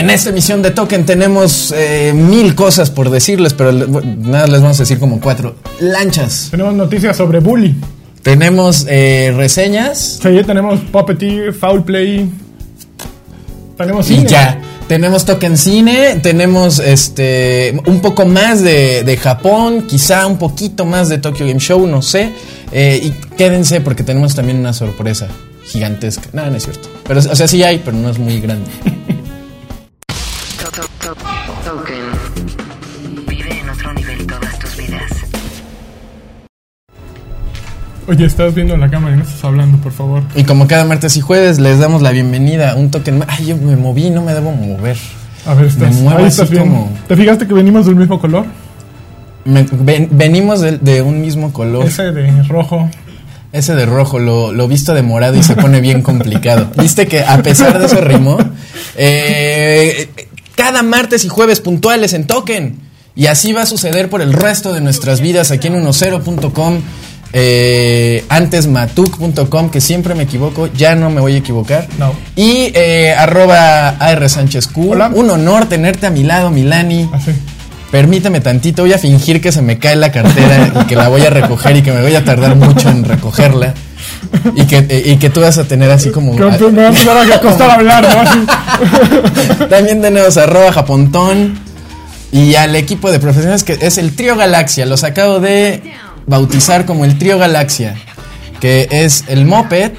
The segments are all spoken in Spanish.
en esta emisión de Token tenemos eh, mil cosas por decirles, pero le- nada les vamos a decir como cuatro. Lanchas. Tenemos noticias sobre Bully. Tenemos eh, reseñas. Sí, tenemos Puppeteer, Foul Play. Tenemos Y cine. ya. Tenemos Token Cine, tenemos este un poco más de, de Japón, quizá un poquito más de Tokyo Game Show, no sé. Eh, y quédense porque tenemos también una sorpresa gigantesca. No, no es cierto. Pero, o sea, sí hay, pero no es muy grande. Token. Vive en otro nivel todas tus vidas. Oye, estás viendo la cámara y no estás hablando, por favor. Y como cada martes y jueves les damos la bienvenida a un token más. Ay, yo me moví, no me debo mover. A ver, estás, Me muevo ahí así estás bien. como- ¿Te fijaste que venimos del mismo color? Me- ven- venimos de, de un mismo color. Ese de rojo. Ese de rojo, lo, lo visto de morado y se pone bien complicado. Viste que a pesar de eso rimó. Eh, cada martes y jueves puntuales en Token. Y así va a suceder por el resto de nuestras vidas aquí en 10.com. Eh, antes matuk.com, que siempre me equivoco, ya no me voy a equivocar. No. Y eh, arroba AR Sánchez Q. Hola. Un honor tenerte a mi lado, Milani. Así. Permítame tantito, voy a fingir que se me cae la cartera y que la voy a recoger y que me voy a tardar mucho en recogerla. Y que, y que tú vas a tener así como... Me va a empezar a costar hablar, ¿no? También tenemos arroba japontón y al equipo de profesionales que es el Trío Galaxia. Los acabo de bautizar como el Trío Galaxia, que es el Moped,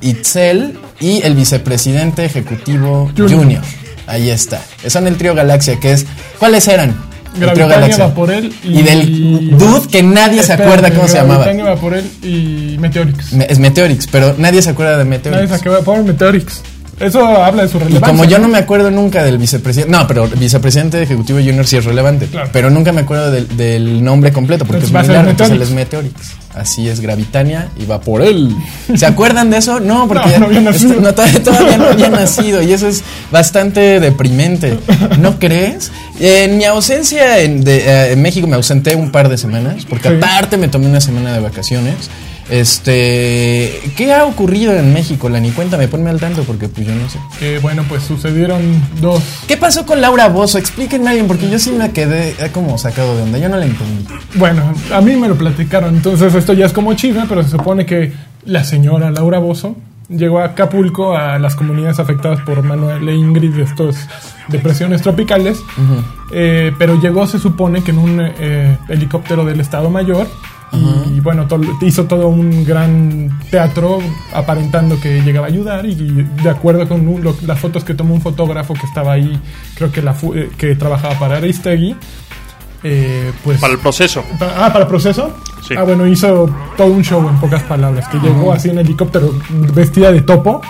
Itzel y el vicepresidente ejecutivo Junior. Junior. Ahí está. Son el Trío Galaxia, que es... ¿Cuáles eran? Gravitania, Vaporel y... Y del dude que nadie se acuerda cómo se llamaba. Gravitania, Vaporel y Meteorix. Me- Es Meteorix, pero nadie se acuerda de Nadie Meteorix. se acaba por Meteorix. Eso habla de su Y relevancia. como yo no me acuerdo nunca del vicepresidente, no, pero vicepresidente ejecutivo junior sí es relevante, Claro. pero nunca me acuerdo del, del nombre completo porque es muy largo, entonces él Meteorix. Así es, Gravitania y va por él. ¿Se acuerdan de eso? No, porque No, no había nacido. no, todavía, todavía no había nacido y eso es bastante deprimente. ¿No crees? En mi ausencia en, de, eh, en México me ausenté un par de semanas porque Sí. aparte me tomé una semana de vacaciones. Este, ¿qué ha ocurrido en México, Lani? Cuéntame, ponme al tanto porque pues yo no sé. Eh, bueno, pues sucedieron dos. ¿Qué pasó con Laura Bozo? Explíquenme a alguien, porque yo sí me quedé eh, como sacado de onda. Yo no la entendí. Bueno, a mí me lo platicaron. Entonces, esto ya es como chisme, pero se supone que la señora Laura Bozo llegó a Acapulco a las comunidades afectadas por Manuel e Ingrid de estos depresiones tropicales. Eh, pero llegó, se supone, que en un eh, helicóptero del Estado Mayor. Y bueno, to- hizo todo un gran teatro aparentando que llegaba a ayudar y de acuerdo con un- lo- las fotos que tomó un fotógrafo que estaba ahí, creo que, la fu- eh, que trabajaba para Aristegui, eh, pues... Para el proceso. Ah, para proceso. Sí. Ah, bueno, hizo todo un show en pocas palabras. Que llegó así en helicóptero vestida de topo,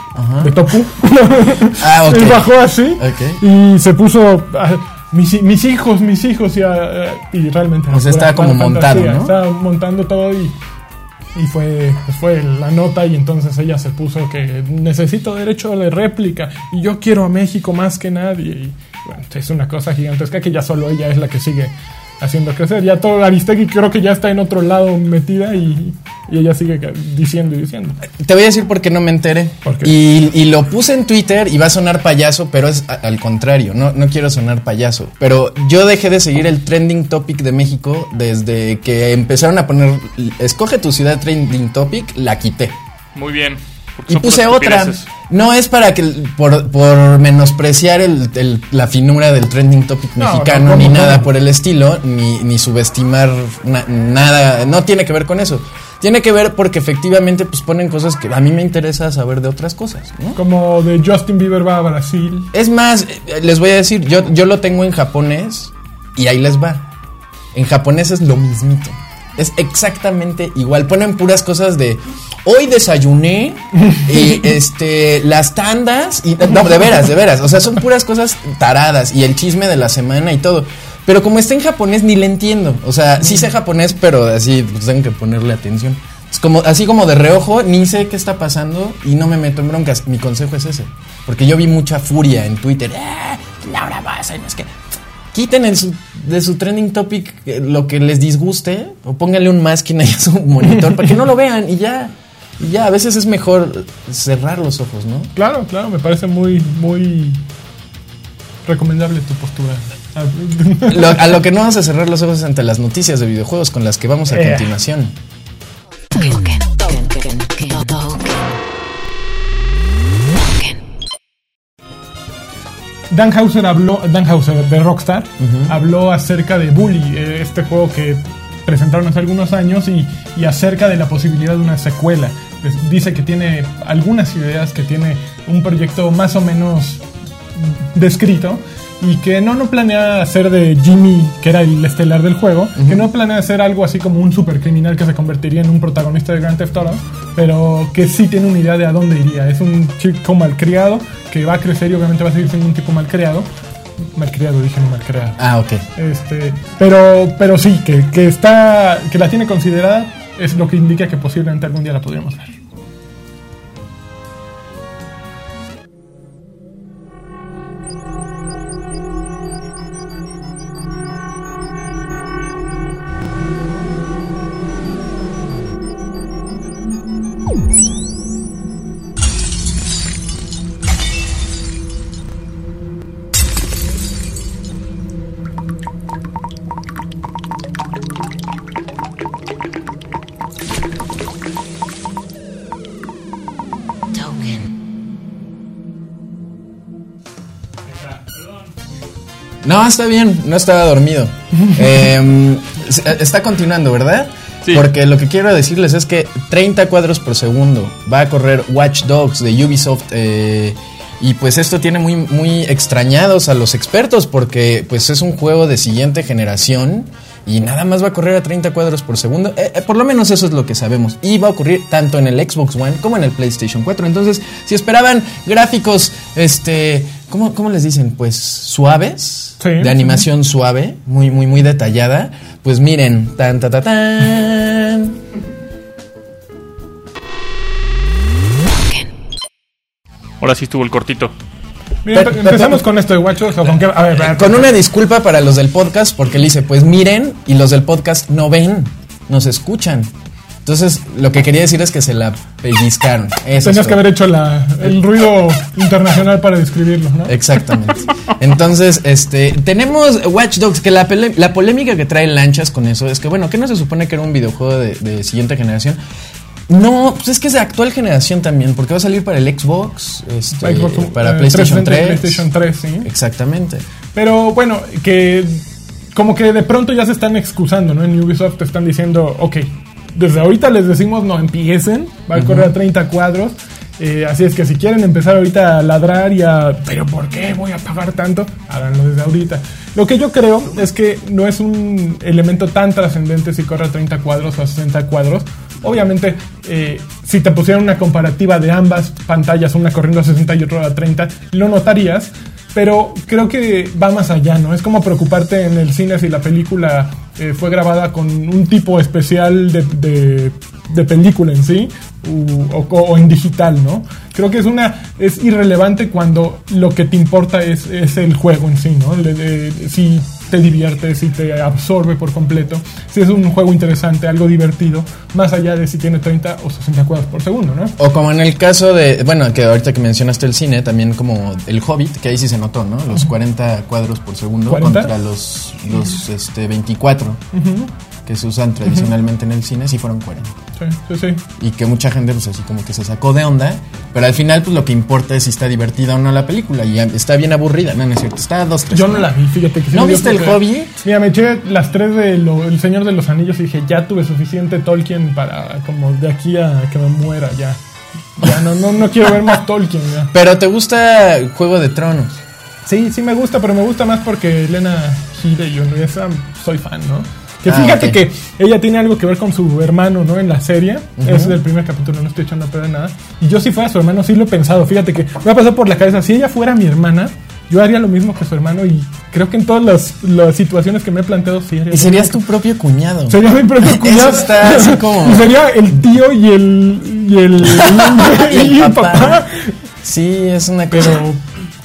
de topu. Ah, y bajó así. Y se puso. ah, mis, mis hijos, mis hijos. Y, ah, y realmente. O sea, estaba como montado. Estaba montando todo y. Y fue, pues fue la nota y entonces ella se puso que necesito derecho de réplica y yo quiero a México más que nadie. Y bueno, es una cosa gigantesca que ya solo ella es la que sigue haciendo crecer. Ya todo Aristegui creo que ya está en otro lado metida y, y ella sigue diciendo y diciendo. Te voy a decir por qué no me enteré. ¿Por qué? Y, y lo puse en Twitter y va a sonar payaso, pero es al contrario. No, no quiero sonar payaso. Pero yo dejé de seguir el trending topic de México desde que empezaron a poner. Escoge tu ciudad trending topic, la quité. Muy bien. Y puse otra. No es para que por, por menospreciar el- el- la finura del trending topic No, mexicano no, ni ¿cómo, nada por el estilo, ni, ni subestimar na- nada. No tiene que ver con eso. Tiene que ver porque efectivamente pues ponen cosas que a mí me interesa saber de otras cosas. ¿no? Como de Justin Bieber va a Brasil. Es más, eh, les voy a decir, yo, yo lo tengo en japonés y ahí les va. En japonés es lo mismito. Es exactamente igual. Ponen puras cosas de hoy desayuné y este las tandas y no, de veras, de veras. O sea, son puras cosas taradas y el chisme de la semana y todo. Pero como está en japonés ni le entiendo. O sea, sí sé japonés, pero así pues, tengo que ponerle atención. Es como así como de reojo, ni sé qué está pasando y no me meto en broncas. Mi consejo es ese, porque yo vi mucha furia en Twitter. ¡Ah! Laura Baza, no es que quiten en su, de su trending topic eh, lo que les disguste o pónganle un masking ahí a su monitor para que no lo vean y ya. Y ya, a veces es mejor cerrar los ojos, ¿no? Claro, claro, me parece muy, muy recomendable tu postura. Lo- a lo que no vamos a cerrar los ojos es ante las noticias de videojuegos con las que vamos a Eh. continuación. Dan Hauser habló, Dan Hauser de Rockstar, habló acerca de Bully, eh, este juego que presentaron hace algunos años y, y acerca de la posibilidad de una secuela. Pues dice que tiene algunas ideas, que tiene un proyecto más o menos descrito y que no, no planea hacer de Jimmy, que era el estelar del juego, que no planea hacer algo así como un supercriminal que se convertiría en un protagonista de Grand Theft Auto, pero que sí tiene una idea de a dónde iría. Es un chico malcriado que va a crecer y obviamente va a seguir siendo un tipo malcriado. Malcriado, dije no malcriado. Ah, ok. Este, pero, pero sí, que, que está, que la tiene considerada es lo que indica que posiblemente algún día la podríamos ver. No, está bien, no estaba dormido. Eh, s- está continuando, ¿verdad? Sí. Porque lo que quiero decirles es que 30 cuadros por segundo va a correr Watch Dogs de Ubisoft. eh, y pues esto tiene muy, muy extrañados a los expertos porque pues es un juego de siguiente generación y nada más va a correr a 30 cuadros por segundo. Eh, eh, por lo menos eso es lo que sabemos. Y va a ocurrir tanto en el Xbox One como en el PlayStation 4. Entonces, si esperaban gráficos, este, ¿cómo, cómo les dicen? Pues suaves, Sí, de sí. animación suave, muy, muy, muy detallada. Pues miren, tan, ta, ta, tan. Ahora sí estuvo el cortito. Bien, Pero- empezamos con esto de a ver, a ver, Con una disculpa para los del podcast, porque él dice, pues miren, y los del podcast no ven, nos escuchan. Entonces, lo que quería decir es que se la pellizcaron. Eso Tenías que haber hecho la, el ruido internacional para describirlo, ¿no? Exactamente. Entonces, este, tenemos Watch Dogs, que la, polémica que trae lanchas con eso es que, bueno, ¿qué no se supone que era un videojuego de, de siguiente generación? No, pues es que es de actual generación también, porque va a salir para el Xbox, este, Xbox, para eh, PlayStation 360, 3. PlayStation 3, sí. Exactamente. Pero bueno, que como que de pronto ya se están excusando, ¿no? En Ubisoft te están diciendo, ok, desde ahorita les decimos no empiecen, va a correr a 30 cuadros. eh, así es que si quieren empezar ahorita a ladrar y a, pero ¿por qué voy a pagar tanto? Háganlo desde ahorita. Lo que yo creo es que no es un elemento tan trascendente si corre a 30 cuadros o a 60 cuadros. Obviamente, eh, si te pusieran una comparativa de ambas pantallas, una corriendo a 60 y otra a 30, lo notarías. Pero creo que va más allá, ¿no? Es como preocuparte en el cine si la película eh, fue grabada con un tipo especial de, de- de película en sí o, o en digital, ¿no? Creo que es una es irrelevante cuando lo que te importa es, es el juego en sí, ¿no? Le- le- si te divierte, si te absorbe por completo, si es un juego interesante, algo divertido, más allá de si tiene 30 o 60 cuadros por segundo, ¿no? O como en el caso de, bueno, que ahorita que mencionaste el cine, también como el Hobbit, que ahí sí se notó, ¿no? Los 40 cuadros por segundo 40. contra los, los este, 24 que se usan tradicionalmente en el cine, sí fueron 40. Sí, sí, sí. Y que mucha gente, pues así como que se sacó de onda, pero al final, pues lo que importa es si está divertida o no la película, y está bien aburrida, no, no es cierto, está a dos, tres. Yo no la vi, fíjate que sí ¿No viste el. Hobbit? Mira, me eché las tres de lo- El Señor de los Anillos y dije, ya tuve suficiente Tolkien para como de aquí a que me muera ya. Ya no, no, no quiero ver más Tolkien ya. Pero te gusta Juego de Tronos. Sí, sí me gusta, pero me gusta más porque Elena Hideyono, esa soy fan, ¿no? Que Ah, fíjate que ella tiene algo que ver con su hermano, ¿no? En la serie. Ese es el primer capítulo, no estoy echando a perder nada. Y yo si fuera su hermano, sí lo he pensado. Fíjate que me ha pasado por la cabeza, si ella fuera mi hermana, yo haría lo mismo que su hermano y creo que en todas las, las situaciones que me he planteado, sí haría Y serías tu propio cuñado. Sería mi propio cuñado. Eso está así como- Y sería el tío y el. Y el. Y el y el papá. papá. Sí, es una cosa. Pero.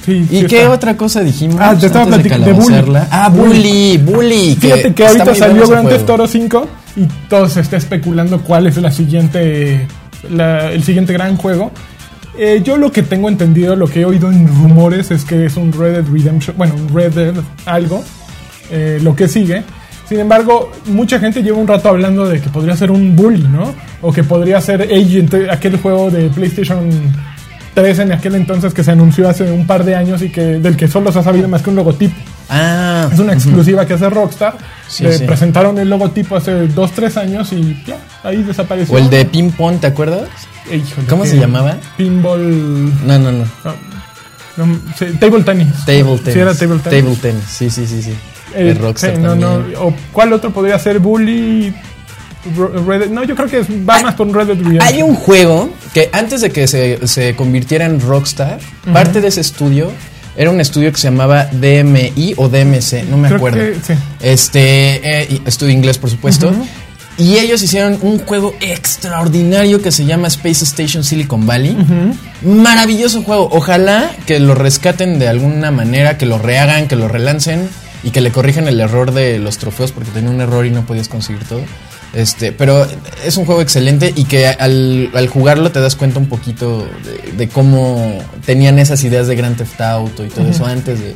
Sí, ¿Y sí qué está. otra cosa dijimos? Ah, te estaba antes de platicando de Bully. Ah, Bully, Bully. Fíjate que ahorita salió Grand Theft. Auto 5 y todo se está especulando cuál es la siguiente, la- el siguiente gran juego. Eh, yo lo que tengo entendido, lo que he oído en rumores es que es un Red Dead Redemption, bueno, un Red Dead algo, eh, lo que sigue. Sin embargo, mucha gente lleva un rato hablando de que podría ser un bully, ¿no? O que podría ser Agent, aquel juego de PlayStation 3 en aquel entonces que se anunció hace un par de años y que del que solo se ha sabido más que un logotipo. Ah, Es una exclusiva que hace Rockstar. Sí, Le sí. presentaron el logotipo hace 2, 3 años y ya, ahí desapareció. o el de ping pong, ¿te acuerdas? Eh, híjole, ¿Cómo se llamaba? Pinball. No, no, no. no, no, sí, table tennis. Table tennis. Sí, era table tennis. Table tennis. Sí, sí, sí, sí. Eh, de Rockstar sí, no, no. también. O ¿Cuál otro podría ser? Bully. Ro- Red Dead- no, yo creo que va más con Red Dead Redemption. Hay un juego que antes de que se, se convirtiera en Rockstar, parte de ese estudio era un estudio que se llamaba DMI o DMC, no me Creo acuerdo. que sí. Este, eh, estudio inglés, por supuesto. Y ellos hicieron un juego extraordinario que se llama Space Station Silicon Valley. Maravilloso juego. Ojalá que lo rescaten de alguna manera, que lo rehagan, que lo relancen y que le corrijan el error de los trofeos porque tenía un error y no podías conseguir todo. Este, pero es un juego excelente y que al, al jugarlo te das cuenta un poquito de, de cómo tenían esas ideas de Grand Theft Auto y todo eso antes de,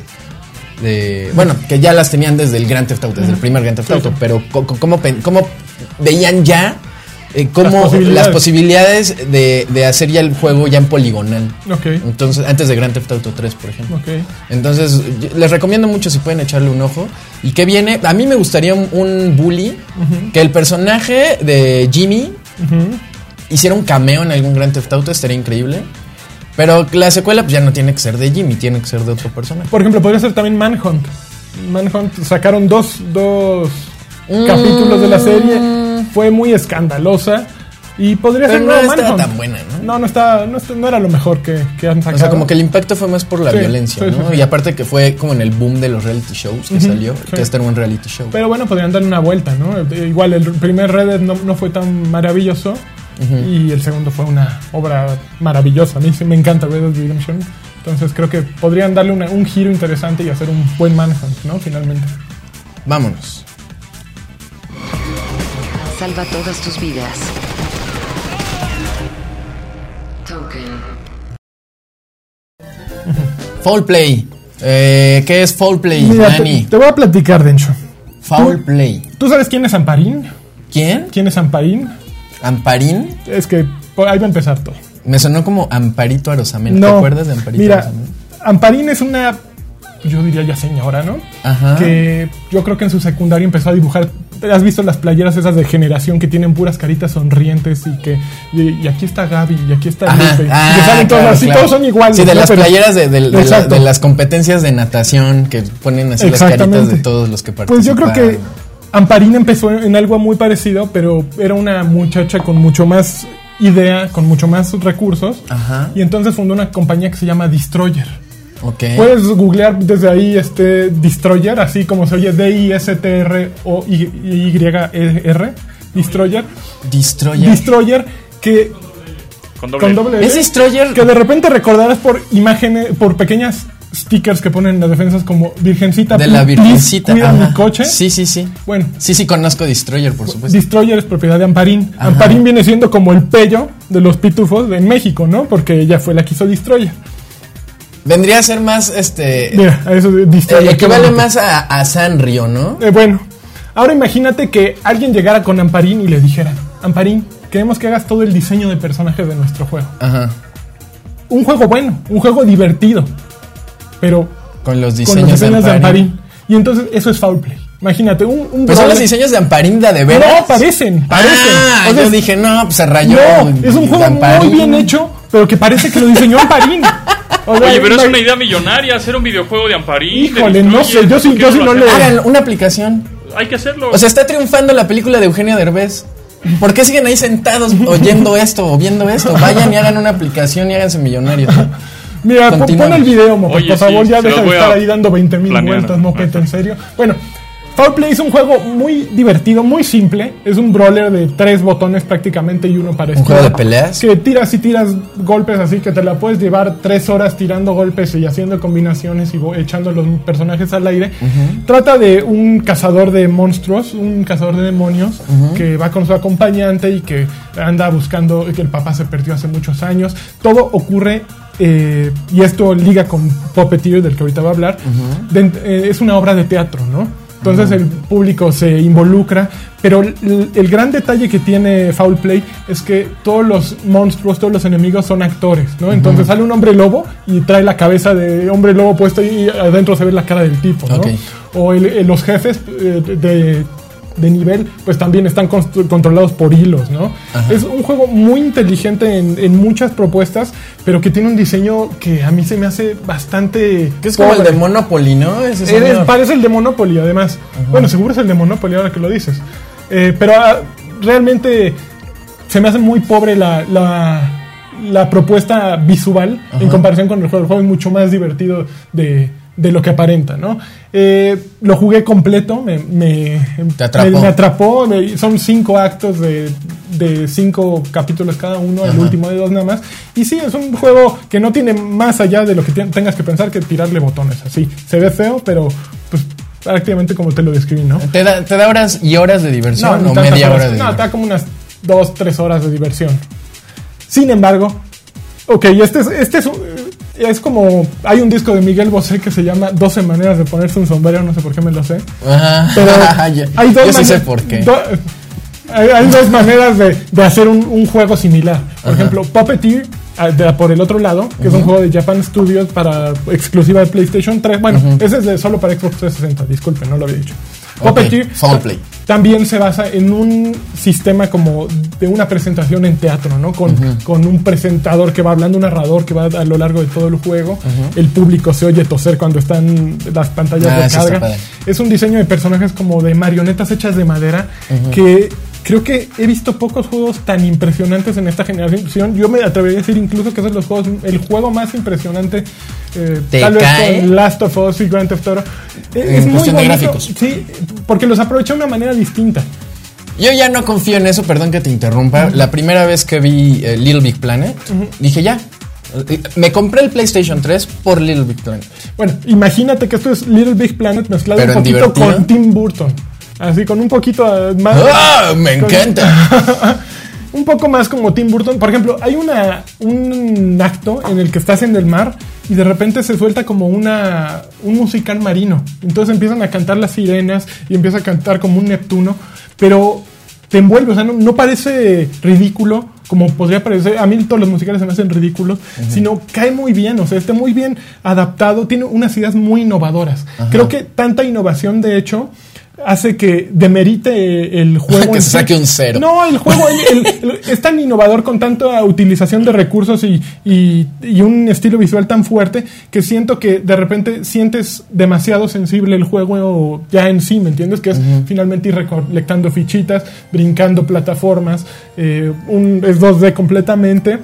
de- bueno, que ya las tenían desde el Grand Theft Auto, desde el primer Grand Theft Auto, pero cómo, cómo veían ya eh, cómo Las las posibilidades. de, de hacer ya el juego ya en poligonal. Ok, Entonces, antes de Grand Theft Auto 3, por ejemplo. ok. Entonces, les recomiendo mucho si pueden echarle un ojo. ¿Y qué viene? A mí me gustaría un, un bully que el personaje de Jimmy hiciera un cameo en algún Grand Theft Auto, estaría increíble. Pero la secuela pues, ya no tiene que ser de Jimmy, tiene que ser de otro personaje. Por ejemplo, podría ser también Manhunt. Manhunt sacaron dos, dos Mm. capítulos de la serie. Fue muy escandalosa. Y podría Pero ser no estaba Manhunt. tan buena, ¿no? No, no, está, no, era lo mejor que, que han sacado. O sea, como que el impacto fue más por la Sí, violencia, sí, ¿no? sí. Y aparte que fue como en el boom de los reality shows que salió, que este era un reality show. Pero bueno, podrían darle una vuelta, ¿no? Igual el primer Red Dead no, no fue tan maravilloso. Y el segundo fue una obra maravillosa. A mí sí me encanta Red Dead Redemption. Entonces creo que podrían darle una- un giro interesante y hacer un buen Manhunt, ¿no? Finalmente. Vámonos. Salva todas tus vidas. Token. Foul Play. Eh, ¿Qué es Foul Play, Mira, te, Dani? te voy a platicar, Dencho. Foul tú- Play. ¿Tú sabes quién es Amparín? ¿Quién? ¿Quién es Amparín? ¿Amparín? Es que por ahí va a empezar todo. Me sonó como Amparito Arosamena. No. ¿Te acuerdas de Amparito Mira, Arosamena? Amparín es una, yo diría ya señora, ¿no? Ajá. Que yo creo que en su secundaria empezó a dibujar. ¿Has visto las playeras esas de generación que tienen puras caritas sonrientes y que y, y aquí está Gaby y aquí está Lupe? y ah, que salen todas claro, claro. todos son iguales. Sí, de ¿no? las Pero- playeras de, de- de la- Exacto. de las competencias de natación que ponen así las caritas de todos los que Pues yo participan. creo que Amparina empezó en algo muy parecido, pero era una muchacha con mucho más idea, con mucho más recursos. Ajá. Y entonces fundó una compañía que se llama Destroyer. Puedes googlear desde ahí este Destroyer, así como se oye D-I-S-T-R-O-Y-R. Destroyer. Destroyer. Destroyer, que Con doble. con doble ¿Es Destroyer? Que de repente recordarás por imágenes, por pequeñas stickers que ponen en las defensas como Virgencita. de la Virgencita. Cuida mi coche. Sí, sí, sí. Bueno, Sí, sí, conozco Destroyer, por supuesto. Destroyer es propiedad de Amparín. Ajá. Amparín viene siendo como el pello de los pitufos de México, ¿no? Porque ella fue la que hizo Destroyer. Vendría a ser más, este... Mira, a eso eh, equivale más a, a Sanrio, ¿no? Eh, bueno, ahora imagínate que alguien llegara con Amparín y le dijera, Amparín, queremos que hagas todo el diseño de personajes de nuestro juego. Ajá. Un juego bueno, un juego divertido, pero Con los con diseños, los diseños de Amparín. Amparín. Y entonces eso es foul play. Imagínate, un... un Pues son los diseños de Amparín de, de veras. No, parecen, parecen. Ah, O sea, yo dije, no, pues se rayó. No, es un juego muy bien hecho, pero que parece que lo diseñó Amparín. O sea, Oye, pero es una idea millonaria hacer un videojuego de Amparín. de Híjole, no sé, yo sí- ¿Por qué yo sí lo no le-? Hagan una aplicación. Hay que hacerlo. O sea, está triunfando la película de Eugenio Derbez. ¿Por qué siguen ahí sentados oyendo esto o viendo esto? Vayan y hagan una aplicación y háganse millonarios. Mira, pon, el video, Oye, por sí, favor, ya deja de estar a ahí dando 20 mil vueltas, Moquete, en serio. Bueno, Foul Play es un juego muy divertido, muy simple. Es un brawler de tres botones prácticamente y uno para Un juego de peleas. Que tiras y tiras golpes así que te la puedes llevar tres horas tirando golpes y haciendo combinaciones y echando los personajes al aire. Trata de un cazador de monstruos, un cazador de demonios que va con su acompañante y que anda buscando que el papá se perdió hace muchos años. Todo ocurre. eh, y esto liga con Puppeteer, del que ahorita va a hablar. de- eh, es una obra de teatro, ¿no? Entonces el público se involucra, pero el, el gran detalle que tiene Foul Play es que todos los monstruos, todos los enemigos son actores, ¿no? Entonces sale un hombre lobo y trae la cabeza de hombre lobo puesto y adentro se ve la cara del tipo, ¿no? O el- el- los jefes eh, de, de nivel, pues también están controlados por hilos, ¿no? Es un juego muy inteligente en, en muchas propuestas, pero que tiene un diseño que a mí se me hace bastante... Que es como el de Monopoly, ¿no? Ese señor. parece el de Monopoly, además. Bueno, seguro es el de Monopoly ahora que lo dices. Eh, pero ah, realmente se me hace muy pobre la, la, la propuesta visual en comparación con el juego. El juego es mucho más divertido de, de lo que aparenta, ¿no? Eh, lo jugué completo, me, me, Te atrapó. me- me atrapó. me- son cinco actos de, de cinco capítulos cada uno, el último de dos nada más. Y sí, es un juego que no tiene más allá de lo que te- tengas que pensar que tirarle botones. Así, se ve feo, pero pues prácticamente como te lo describí, ¿no? ¿Te da, ¿Te da horas y horas de diversión ni o tantas media horas. hora de No, te da como unas dos, tres horas de diversión. Sin embargo, ok, este es, este es, un- es como, hay un disco de Miguel Bosé que se llama 12 maneras de ponerse un sombrero, no sé por qué me lo sé. Ajá. Pero hay dos Yo sí sé por qué. do- hay, hay dos maneras de, de hacer un, un juego similar. Por ejemplo, Puppeteer, ah, de- por el otro lado, que es un juego de Japan Studios para exclusiva de PlayStation 3. Bueno, ese es de solo para Xbox 360, disculpen, no lo había dicho. Puppeteer Play. también se basa en un sistema como de una presentación en teatro, ¿no? Con, con un presentador que va hablando, un narrador que va a lo largo de todo el juego. El público se oye toser cuando están las pantallas Ah, de carga. Es un diseño de personajes como de marionetas hechas de madera que creo que he visto pocos juegos tan impresionantes en esta generación. Yo me atrevería a decir incluso que es los juegos, el juego más impresionante. eh, ¿Te tal vez con Last of Us y Grand Theft Auto. En Es muy de bonito. gráficos. Sí, porque los aprovecha de una manera distinta. Yo ya no confío en eso, perdón que te interrumpa. La primera vez que vi eh, Little Big Planet, dije ya. Eh, Me compré el PlayStation 3 por Little Big Planet. Bueno, imagínate que esto es Little Big Planet mezclado Pero un poquito con Tim Burton. Así, con un poquito más. ¡Ah! Me con- encanta. un poco más como Tim Burton. Por ejemplo, hay una, un acto en el que estás en el mar y de repente se suelta como una, un musical marino. Entonces empiezan a cantar las sirenas y empieza a cantar como un Neptuno, pero te envuelve, o sea, no, no parece ridículo como podría parecer. A mí todos los musicales se me hacen ridículos, sino cae muy bien, o sea, está muy bien adaptado, tiene unas ideas muy innovadoras. Creo que tanta innovación, de hecho, hace que demerite el juego. Que se saque un cero. No, el juego el- el- el- es tan innovador con tanta utilización de recursos y, y- y un estilo visual tan fuerte que siento que de repente sientes demasiado sensible el juego ya en sí, ¿me entiendes? Que es finalmente ir recolectando fichitas, brincando plataformas, eh, un, es 2D completamente.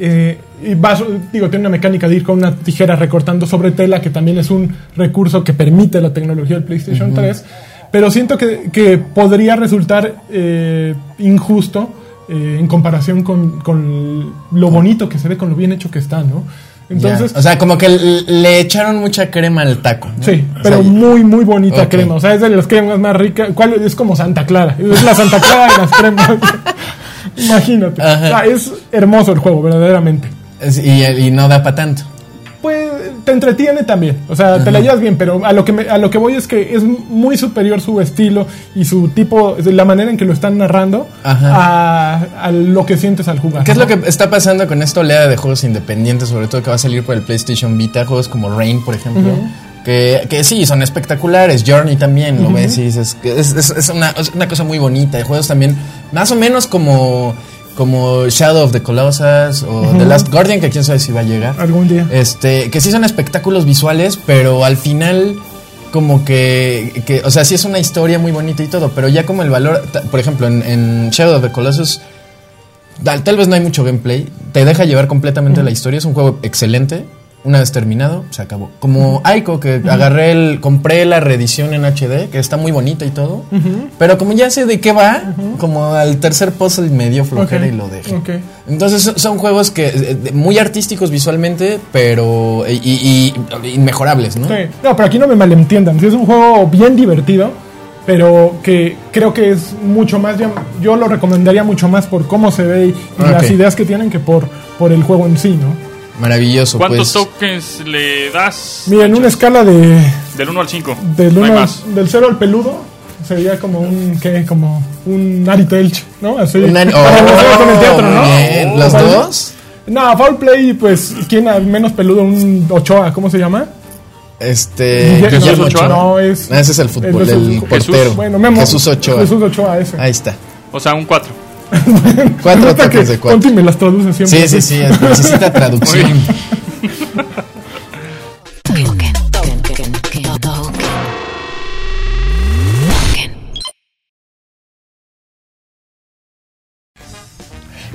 Eh, y vas, digo, tiene una mecánica de ir con una tijera recortando sobre tela, que también es un recurso que permite la tecnología del PlayStation 3. Pero siento que, que podría resultar eh, injusto eh, en comparación con, con lo bonito que se ve, con lo bien hecho que está, ¿no? Entonces. O sea, como que le echaron mucha crema al taco. ¿no? Sí, O pero sea, muy, muy bonita crema. O sea, es de las cremas más ricas. ¿Cuál es como Santa Clara? Es la Santa Clara de las cremas. Imagínate. Ajá. O sea, es hermoso el juego, verdaderamente. Y, y no da para tanto. Pues te entretiene también. O sea, te la llevas bien, pero a lo que me- a lo que voy es que es muy superior su estilo y su tipo, la manera en que lo están narrando a, a lo que sientes al jugar. ¿Qué es lo que está pasando con esta oleada de juegos independientes, sobre todo que va a salir por el PlayStation Vita? Juegos como Rain, por ejemplo. que, que sí, son espectaculares. Journey también, lo ves y dices es, es- es una, es una cosa muy bonita. De juegos también, más o menos como, como Shadow of the Colossus o The Last Guardian, que quién sabe si va a llegar. Algún día. Este, que sí son espectáculos visuales, pero al final como que, que, o sea, sí es una historia muy bonita y todo, pero ya como el valor, por ejemplo, en, en Shadow of the Colossus, tal, tal vez no hay mucho gameplay, te deja llevar completamente la historia, es un juego excelente, Una vez terminado, se acabó. Como Aiko, que agarré el. compré la reedición en HD, que está muy bonita y todo. Pero como ya sé de qué va, como al tercer puzzle me dio flojera y lo dejé. Entonces son- juegos que eh, muy artísticos visualmente, pero. y, y- y inmejorables, ¿no? Sí. No, pero aquí no me malentiendan. Es un juego bien divertido, pero que creo que es mucho más. Yo, yo lo recomendaría mucho más por cómo se ve y, Ah, las ideas que tienen que por, por el juego en sí, ¿no? Maravilloso, ¿Cuántos pues. tokens le das? Mira, en una escala de, Del 1 al 5. del, no hay uno al- más. del 0 al peludo, sería como un. ¿Qué? Como un Ari Telch, ¿no? Así. Un Para empezar con el teatro, ¿no? bien. ¿Los ¿Vale? dos? No, Foul Play, pues, ¿quién al menos peludo? Un Ochoa, ¿cómo se llama? Este. Guille- Guillermo Ochoa. No, es. Ah, ese es el fútbol, el Jesús- portero. Bueno, Memo. Jesús Ochoa. Jesús Ochoa, ese. Ahí está. O sea, un 4. Cuatro que de cuatro. Conti me las traduce siempre. Sí, sí, sí, necesita traducción.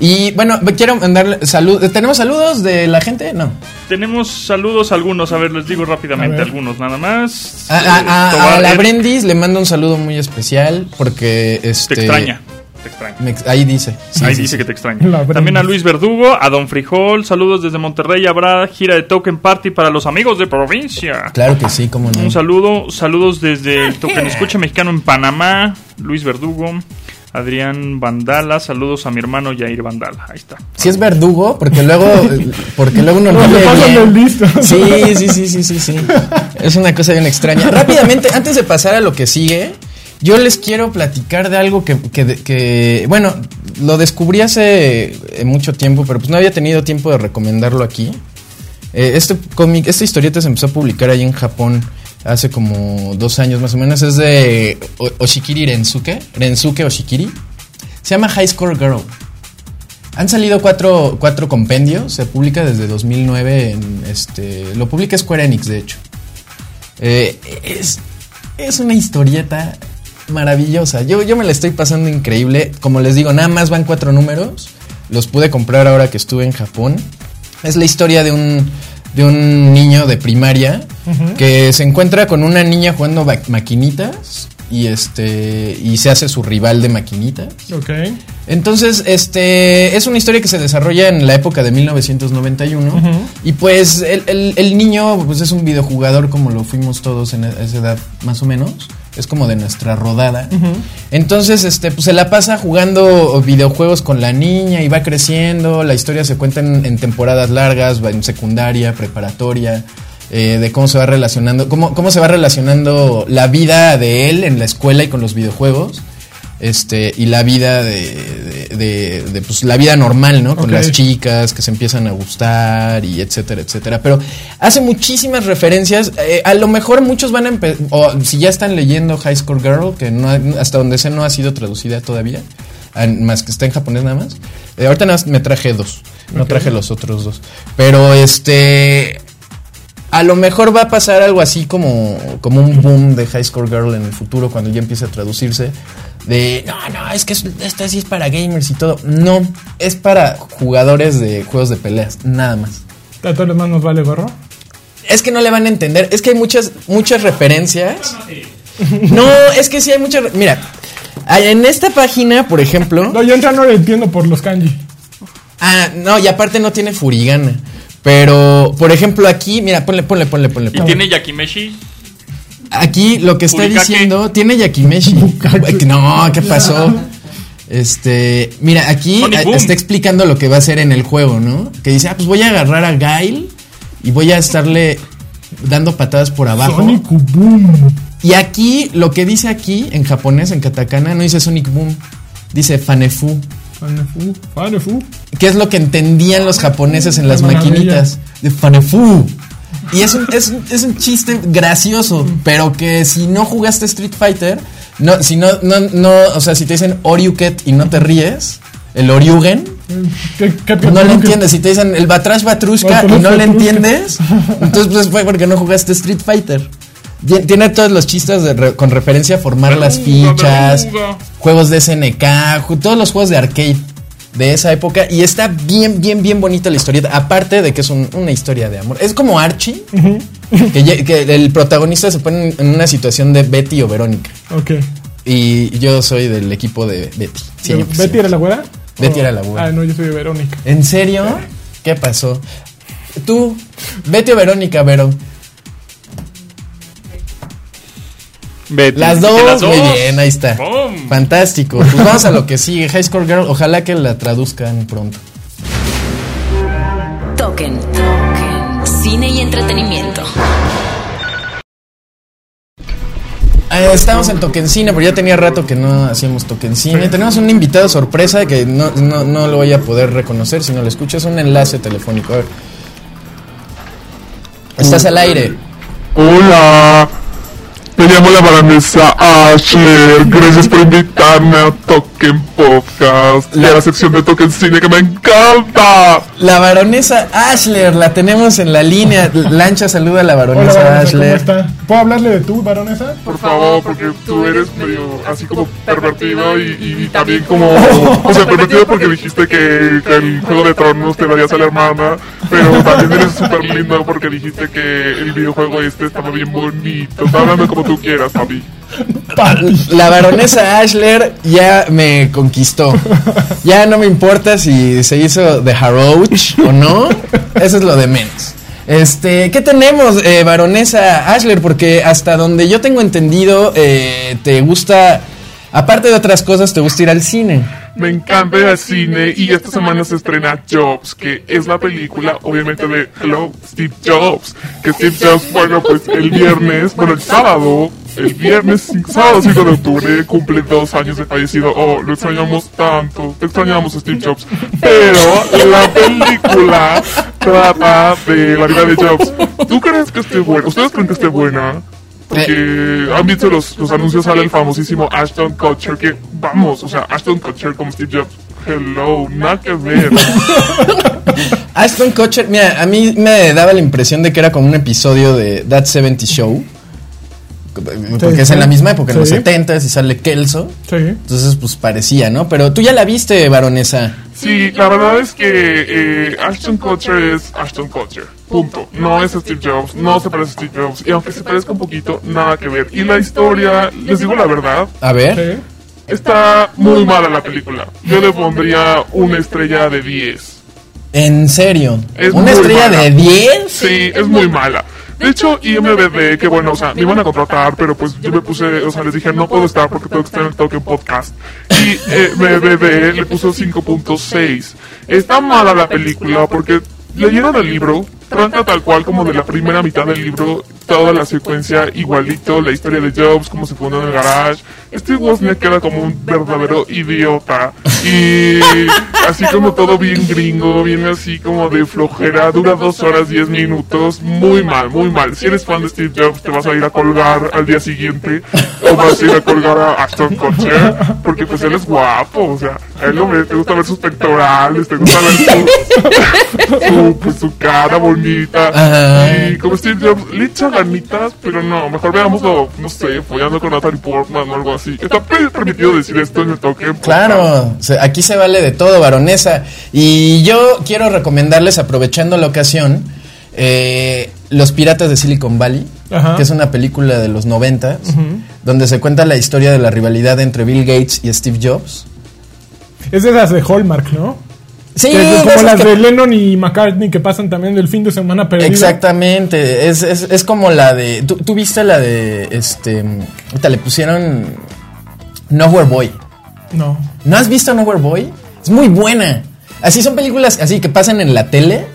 Y bueno, quiero mandarle saludos. ¿Tenemos saludos de la gente? No. Tenemos saludos algunos, a ver, les digo rápidamente algunos nada más. A, a- a- a Tobar- la Brendis le mando un saludo muy especial porque este. Te extraña, te extraña. me ahí dice. Sí, Ahí sí, dice sí. que te Brenda. También a Luis Verdugo, a Don Frijol, saludos desde Monterrey, habrá gira de Token Party para los amigos de provincia. Claro que sí, cómo no. Un saludo, saludos desde el Token Escucha Mexicano en Panamá, Luis Verdugo, Adrián Vandala, saludos a mi hermano Yair Vandala, ahí está. Si es verdugo, porque luego, porque luego uno no, No, pasan listo. Sí, sí, sí, sí, sí, sí. Es una cosa bien extraña. Rápidamente, antes de pasar a lo que sigue, yo les quiero platicar de algo que, que- que, bueno, lo descubrí hace eh, mucho tiempo, pero pues no había tenido tiempo de recomendarlo aquí. Eh, este cómic, esta historieta se empezó a publicar ahí en Japón hace como dos años más o menos. Es de Oshikiri Rensuke, Rensuke Oshikiri. Se llama High Score Girl. Han salido cuatro, cuatro compendios, se publica desde 2009 en este, lo publica Square Enix de hecho. Eh, es, es una historieta maravillosa, yo, yo me la estoy pasando increíble, como les digo, nada más van cuatro números, los pude comprar ahora que estuve en Japón. Es la historia de un, de un niño de primaria que se encuentra con una niña jugando maquinitas y este y se hace su rival de maquinitas. Ok. Entonces, este es una historia que se desarrolla en la época de 1991 y pues el, el- el niño pues es un videojugador como lo fuimos todos en esa edad más o menos, es como de nuestra rodada. Entonces, este pues se la pasa jugando videojuegos con la niña y va creciendo, la historia se cuenta en, en temporadas largas, en secundaria, preparatoria. eh, de cómo se va relacionando, cómo, cómo se va relacionando la vida de él en la escuela y con los videojuegos este y la vida de, de, de- de, pues la vida normal no con las chicas que se empiezan a gustar y etcétera etcétera. Pero hace muchísimas referencias. Eh, a lo mejor muchos van a empezar o si ya están leyendo High Score Girl que no ha- hasta donde sé no ha sido traducida todavía más que está en japonés nada más. Eh, ahorita nada más me traje dos no traje los otros dos. Pero este a lo mejor va a pasar algo así como, como un boom de High Score Girl en el futuro cuando ya empiece a traducirse. De, no, no, es que es- esta sí es para gamers y todo. No, es para jugadores de juegos de peleas, nada más. ¿A todos los demás nos vale gorro? Es que no le van a entender, es que hay muchas, muchas referencias. No, es que sí hay muchas... Mira, en esta página, por ejemplo... No, yo entra no lo entiendo por los kanji. Ah, no, y aparte no tiene furigana. Pero, por ejemplo, aquí, mira, ponle, ponle, ponle, ponle. Y ponle. tiene Yakimeshi, Aquí lo que está diciendo tiene Yakimeshi. no, ¿qué pasó? Este, mira, aquí a- Boom. está explicando lo que va a hacer en el juego, ¿no? Que dice, ah, pues voy a agarrar a Gail y voy a estarle dando patadas por abajo. Sonic Boom. Y aquí, lo que dice aquí en japonés, en katakana, no dice Sonic Boom, dice Fanefu. Fanefu. Fanefu. ¿Qué es lo que entendían los japoneses en las maquinitas? De Fanefu. Y es un, es, un, es un chiste gracioso, pero que si no jugaste Street Fighter, no, si no, no, no, o sea, si te dicen Oriuket y no te ríes, el Oriugen, ¿Qué, qué no le entiendes. Si te dicen el Batrash Batrushka y no le entiendes, entonces pues fue porque no jugaste Street Fighter. Tien- Tiene todos los chistes de re- con referencia a formar las fichas, beluga. juegos de SNK, todos los juegos de arcade. De esa época y está bien, bien, bien bonita la historieta. Aparte de que es un- una historia de amor. Es como Archie, que, el protagonista se pone en una situación de Betty o Verónica. Ok. Y yo soy del equipo de Betty. Siempre, ¿Betty siempre. era la güera? Betty O- era la güera. Ah, no, yo soy de Verónica. ¿En serio? ¿Qué pasó? Tú, Betty o Verónica, Vero. Betty. Las dos, Las muy bien, ahí está. ¡Bum! Fantástico. Pues vamos a lo que sigue. High School Girl, ojalá que la traduzcan pronto. Token. Token. Cine y entretenimiento. Eh, estamos en Tokencine, pero ya tenía rato que no hacíamos Tokencine. Tenemos un invitado sorpresa que no, no, no lo voy a poder reconocer si no lo escuchas. Un enlace telefónico. A ver. Estás al aire. Hola, me llamo la baronesa Ashley. Gracias por invitarme a Token Podcast y a la sección de Token Cine que me encanta. La baronesa Ashler, la tenemos en la línea. Lancha saluda a la Hola, baronesa ¿cómo Ashler. está? ¿Puedo hablarle de tú, baronesa? Por favor, porque tú eres medio así como pervertido y, y- y también como. O sea, pervertido porque dijiste que, que el juego de tronos te darías a la hermana, pero también eres súper lindo porque dijiste que el videojuego este estaba bien bonito. Está hablando como tú quieras, papi. La baronesa Ashler ya me conquistó. Ya no me importa si se hizo de Haroach o no. Eso es lo de menos. Este, ¿qué tenemos, eh, baronesa Ashler? Porque hasta donde yo tengo entendido, eh, te gusta, aparte de otras cosas, te gusta ir al cine. Me encanta ir al cine y esta semana se estrena Jobs, que es la película, obviamente, de Hello, Steve Jobs. Que Steve Jobs, bueno, pues el viernes, bueno, el sábado, el viernes, sábado 5 de octubre, cumple dos años de fallecido. Oh, lo extrañamos tanto, extrañamos a Steve Jobs. Pero la película trata de la vida de Jobs. ¿Tú crees que esté buena? ¿Ustedes creen que esté buena? Porque han visto los, los anuncios, sale el famosísimo Ashton Kutcher, que vamos, o sea, Ashton Kutcher como Steve Jobs, hello, nada que ver. Ashton Kutcher, mira, a mí me daba la impresión de que era como un episodio de That 70 Show. Porque es en la misma época, en los Sí. 70 y sale Kelso. Sí. Entonces, pues parecía, ¿no? Pero tú ya la viste, baronesa. Sí, la verdad es que eh, Ashton Kutcher es Ashton Kutcher, punto. No es Steve Jobs, no se parece a Steve Jobs, y aunque se parezca un poquito, nada que ver. Y la historia, les digo la verdad, A ver. Está muy mala la película. Yo le pondría una estrella de 10. En serio. Es ¿Una estrella mala. de 10? Sí, es muy mala. De hecho, IMDB, que bueno, o sea, me iban a contratar, pero pues yo me puse, o sea, les dije, no puedo estar porque tengo que estar en el Token Podcast. Y eh, IMDB le puso 5.6. Está mala la película porque leyeron el libro, trata tal cual como de la primera mitad del libro, toda la secuencia igualito, la historia de Jobs, cómo se fundó en el garage. Este Wozniak queda como un verdadero idiota. Y así como todo bien gringo, bien así como de flojera, dura dos horas diez minutos, muy mal, muy mal. Si eres fan de Steve Jobs, te vas a ir a colgar al día siguiente, o vas a ir a colgar a Ashton Kutcher, porque pues él es guapo, o sea, a él hombre, te gusta ver sus pectorales, te gusta ver su, su, pues, su cara bonita. Y como Steve Jobs le echa ganitas, pero no, mejor veámoslo, no sé, follando con Natalie Portman o algo así. Está pe- permitido decir esto en el toque. Claro, aquí se vale de todo, baronesa. Y yo quiero recomendarles, aprovechando la ocasión, eh, Los Piratas de Silicon Valley, Ajá. que es una película de los 90, donde se cuenta la historia de la rivalidad entre Bill Gates y Steve Jobs. Es de esas de Hallmark, ¿no? Sí, Que es como las que- de Lennon y McCartney que pasan también del fin de semana perdido. Exactamente, es, es, es como la de... ¿tú, tú viste la de... este ahorita le pusieron Nowhere Boy. No. ¿No has visto Nowhere Boy? Es muy buena. Así son películas así que pasan en la tele,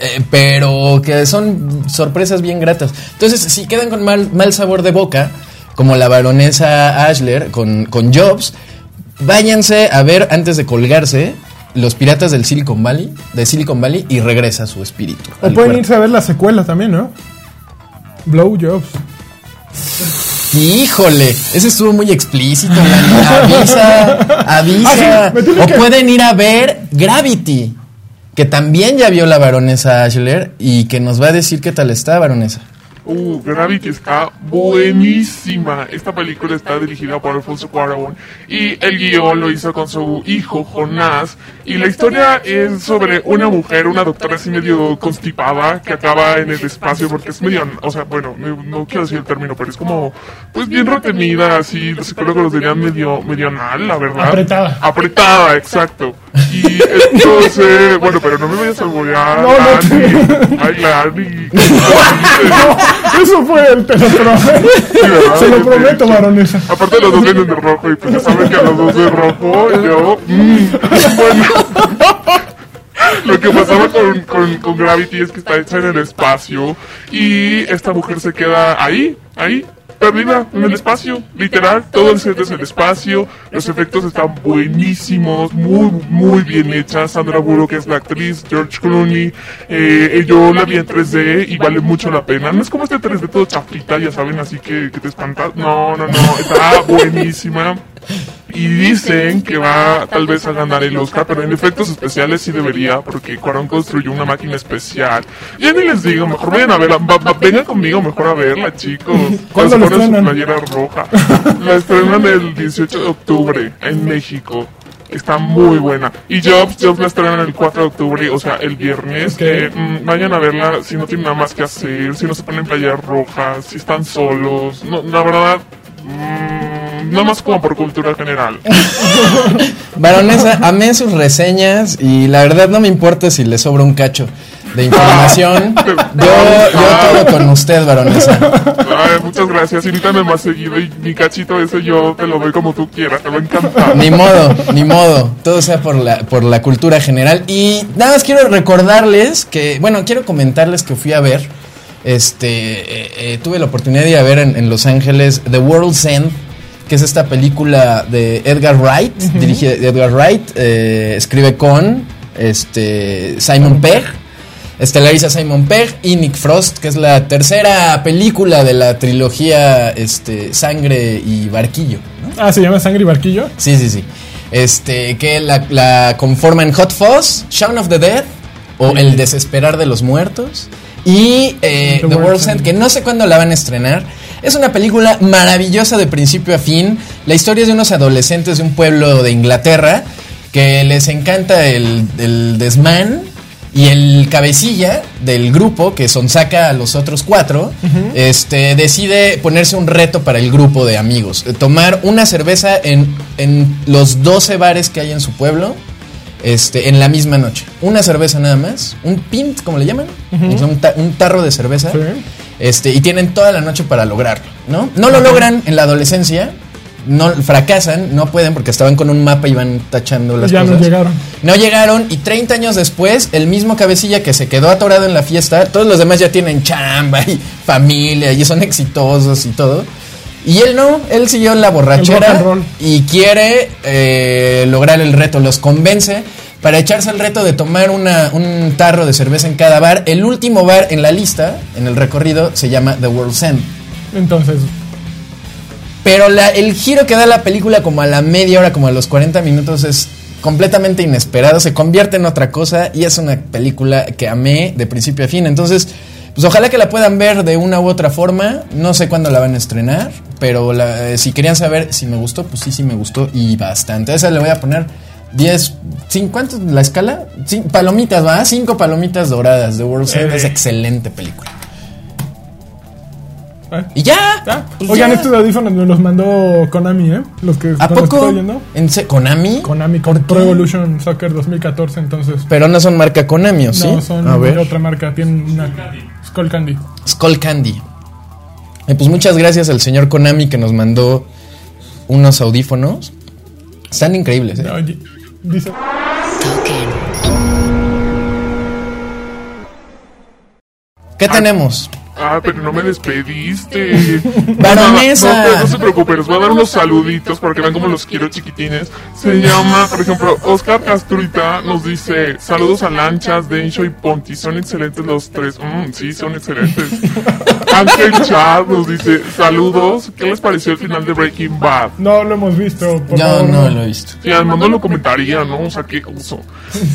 eh, pero que son sorpresas bien gratas. Entonces, si quedan con mal, mal sabor de boca, como la baronesa Ashler con, con Jobs, váyanse a ver antes de colgarse Los Piratas del Silicon Valley, de Silicon Valley, y regresa su espíritu. O pueden cuerpo. irse a ver la secuela también, ¿no? Blow Jobs. Híjole, ese estuvo muy explícito. Avisa, avisa. Ah, sí, o que- pueden ir a ver Gravity, que también ya vio la baronesa Ashler y que nos va a decir qué tal está, baronesa. Uh, Gravity está buenísima. Esta película está dirigida por Alfonso Cuarón y el guion lo hizo con su hijo Jonás. Y la historia es sobre una mujer, una doctora así medio constipada que acaba en el espacio porque es medio, o sea, bueno, no, no quiero decir el término, pero es como, pues bien retenida, así los psicólogos dirían medio, medio anal, la verdad. Apretada. Apretada, exacto. Y entonces, bueno, pero no me vayas a alborear, No, no te-. Ay, Lani. Eso fue el te lo prometo. ¿verdad? Se lo prometo, baronesa. Aparte los dos vienen de rojo y pues ya saben que a los dos de rojo yo... mm, bueno. Lo que pasaba con, con, con Gravity es que está hecha en el espacio y esta mujer se queda ahí, ahí, perdida en el espacio, literal, todo el set es el espacio, los efectos están buenísimos, muy, muy bien hechas, Sandra Bullock es la actriz, George Clooney, eh, yo la vi en 3D y vale mucho la pena, no es como este 3D todo chafita, ya saben, así que, que te espantas, no, no, no, está buenísima. Y dicen que va tal vez a ganar el Oscar, pero en efectos especiales sí debería, porque Cuarón construyó una máquina especial. Ya ni les digo, mejor vayan a verla, va- va- vengan conmigo mejor a verla, chicos. ¿Cuándo la ponen su playera roja. La estrenan el 18 de octubre en México. Está muy buena. Y Jobs, Jobs la estrenan el 4 de octubre, o sea, el viernes. Ok. Eh, mm, vayan a verla si no tienen nada más que hacer, si no se ponen playeras rojas, si están solos. No, la verdad, mm, nada más como por cultura general. Baronesa, amé sus reseñas y la verdad no me importa si le sobra un cacho de información. Yo, yo todo con usted, baronesa. Ay, muchas gracias. Invítame más seguido y mi cachito ese yo te lo doy como tú quieras. Te va a encantar. Ni modo, ni modo. Todo sea por la, por la cultura general. Y nada más quiero recordarles que, bueno, quiero comentarles que fui a ver, este, eh, eh, tuve la oportunidad de ir a ver en, en Los Ángeles The World's End, que es esta película de Edgar Wright, dirigida de Edgar Wright, eh, escribe con este, Simon Pegg. Estelariza Simon Pegg y Nick Frost, que es la tercera película de la trilogía este, Sangre y Barquillo. ¿no? Ah, se llama Sangre y Barquillo. Sí, sí, sí. Este, que la, la conforman Hot Fuzz, Shaun of the Dead, o El Desesperar de los Muertos, y eh, The World's. End, que no sé cuándo la van a estrenar. Es una película maravillosa de principio a fin. La historia es de unos adolescentes de un pueblo de Inglaterra que les encanta el, el desmán. Y el cabecilla del grupo, que sonsaca a los otros cuatro, este, decide ponerse un reto para el grupo de amigos. Tomar una cerveza en, en los 12 bares que hay en su pueblo este, en la misma noche. Una cerveza nada más. Un pint, como le llaman. Un, ta- un tarro de cerveza. Sí. Este, y tienen toda la noche para lograrlo, ¿no? No lo logran en la adolescencia. No fracasan, no pueden porque estaban con un mapa y van tachando las Ya no cosas. llegaron. No llegaron y 30 años después, el mismo cabecilla que se quedó atorado en la fiesta, todos los demás ya tienen chamba y familia y son exitosos y todo. Y él no, él siguió en la borrachera y quiere eh, lograr el reto, los convence para echarse el reto de tomar una- un tarro de cerveza en cada bar. El último bar en la lista, en el recorrido, se llama The World's End. Entonces, Pero la- el giro que da la película como a la media hora, como a los 40 minutos, es completamente inesperado, se convierte en otra cosa y es una película que amé de principio a fin. Entonces, pues ojalá que la puedan ver de una u otra forma. No sé cuándo la van a estrenar, pero la- eh, si querían saber si me gustó, pues sí, sí me gustó y bastante. A esa le voy a poner 10, ¿cin- ¿cuánto la escala? Cin- palomitas, ¿va? Cinco palomitas doradas. The World's End Eh. es excelente película. ¿eh? Y ya. Ah, pues Oigan, ya. estos audífonos me los mandó Konami, ¿eh? Los que, ¿A poco? ¿En ¿Konami? Konami con Pro Evolution Soccer 2014, entonces. Pero no son marca Konami, ¿o sí? No, son A de ver. otra marca, tienen una Skull Candy. Skull Candy. Eh, pues muchas gracias al señor Konami que nos mandó unos audífonos. Están increíbles, ¿eh? Oye, dice, Token. ¿Qué tenemos? Ah, pero no me despediste. Baronesa. No, no, no se preocupe, les voy a dar unos saluditos para que vean cómo los quiero chiquitines. Se llama, por ejemplo, Oscar Castruita nos dice, saludos a Lanchas, Densho y Ponti, son excelentes los tres. Mm, sí, son excelentes. Ángel Chad nos dice, saludos, ¿qué les pareció el final de Breaking Bad? no lo hemos visto. Por favor, no lo he visto. Sí, además no lo comentaría, ¿no? O sea, qué uso.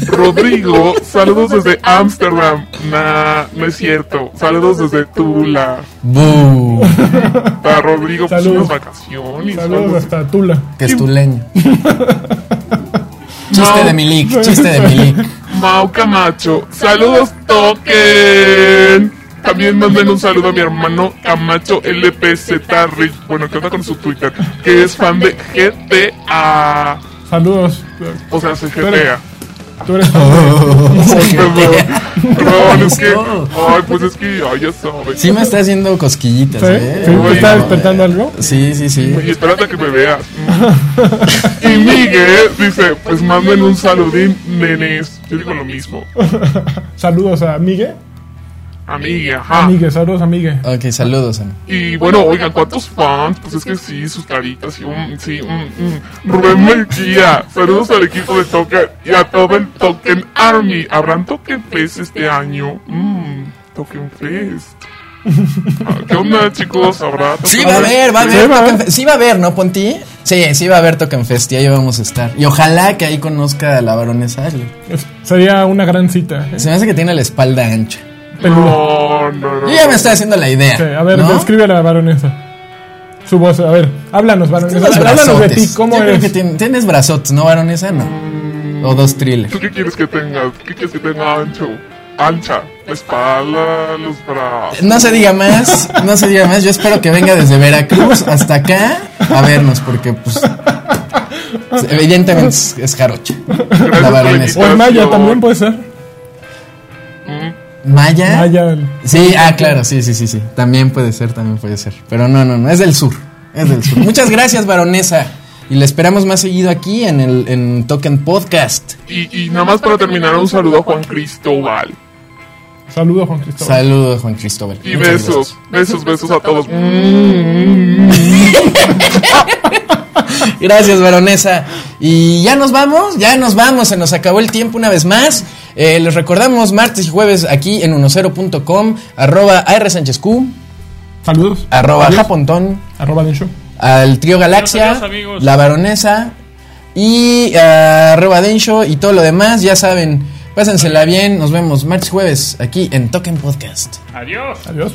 Rodrigo, saludos desde Ámsterdam. Nah, no es cierto. Saludos desde Tula. Bu, Para Rodrigo, pues Saludos. unas vacaciones. Saludos hasta Tula. que es tuleño. Chiste de Milik, chiste de Milik. Mau Camacho. Saludos, toquen. También manden un saludo a mi hermano Camacho LPZ Rich. Bueno, que anda con su Twitter. Que es fan de GTA. Saludos. O sea, se Pero- GTA. Tú eres Perdón, perdón, es que. Ay, pues es que. Ay, ya sabes. Sí me está haciendo cosquillitas, ¿Sí? ¿eh? ¿Sí? ¿Te Oye, está no, despertando algo? Sí, sí, sí. Y espérate a que me veas. y Miguel dice: Pues manden un saludín, nenes. Yo digo lo mismo. Saludos a Migue. Amiga, ajá. Migue, saludos a Migue. Ok, saludos. Ana. Y bueno, oigan, ¿cuántos fans? Pues es que sí, sus caritas y un, sí, un, un. Rubén saludos al equipo de Token y a todo el Token Army. ¿Habrán Token Fest este año? Mmm, Token Fest. Ah, ¿Qué onda, chicos? ¿Habrá? Sí Token va a Fest? haber, va a Sí, haber. va a Token haber. Sí va a haber, ¿no, Ponti? Sí, sí va a haber Token Fest, y ahí vamos a estar. Y ojalá que ahí conozca a la baronesa Ashley. Sería una gran cita. ¿eh? Se me hace que tiene la espalda ancha. Peluda. No, no, no. Yo ya me estoy haciendo la idea. Sí, a ver, ¿no? describe a la baronesa. Su voz, a ver, háblanos, baronesa. Tienes Háblanos de ti, ¿cómo Yo creo que tien- tienes brazotes, ¿no, baronesa? No. O dos thrillers. ¿Tú qué quieres que tenga? ¿Qué quieres que tenga ancho? Ancha, la espalda, los brazos. No se diga más, no se diga más. Yo espero que venga desde Veracruz hasta acá a vernos, porque pues evidentemente es, es jarocha. La baronesa. O en Maya también puede ser. Maya. Maya. Sí, ah, claro, sí, sí, sí, sí. También puede ser, también puede ser. Pero no, no, no, es del sur. Es del sur. Muchas gracias, baronesa. Y le esperamos más seguido aquí en el en Token Podcast. Y, y nada más para terminar, un saludo a Juan Cristóbal. Saludos, Juan Cristóbal. Saludos, Juan Cristóbal. Y Muchas besos, besos, besos a todos. Gracias. Gracias, baronesa. Y ya nos vamos, ya nos vamos, se nos acabó el tiempo una vez más. Eh, les recordamos martes y jueves aquí en 10.com, arroba AR Sánchez Q, Saludos. arroba Adiós. Japontón, Arroba Densho. al trío Galaxia, Adiós, la baronesa y a arroba Densho y todo lo demás, ya saben, pásensela bien, nos vemos martes y jueves aquí en Token Podcast. Adiós. Adiós.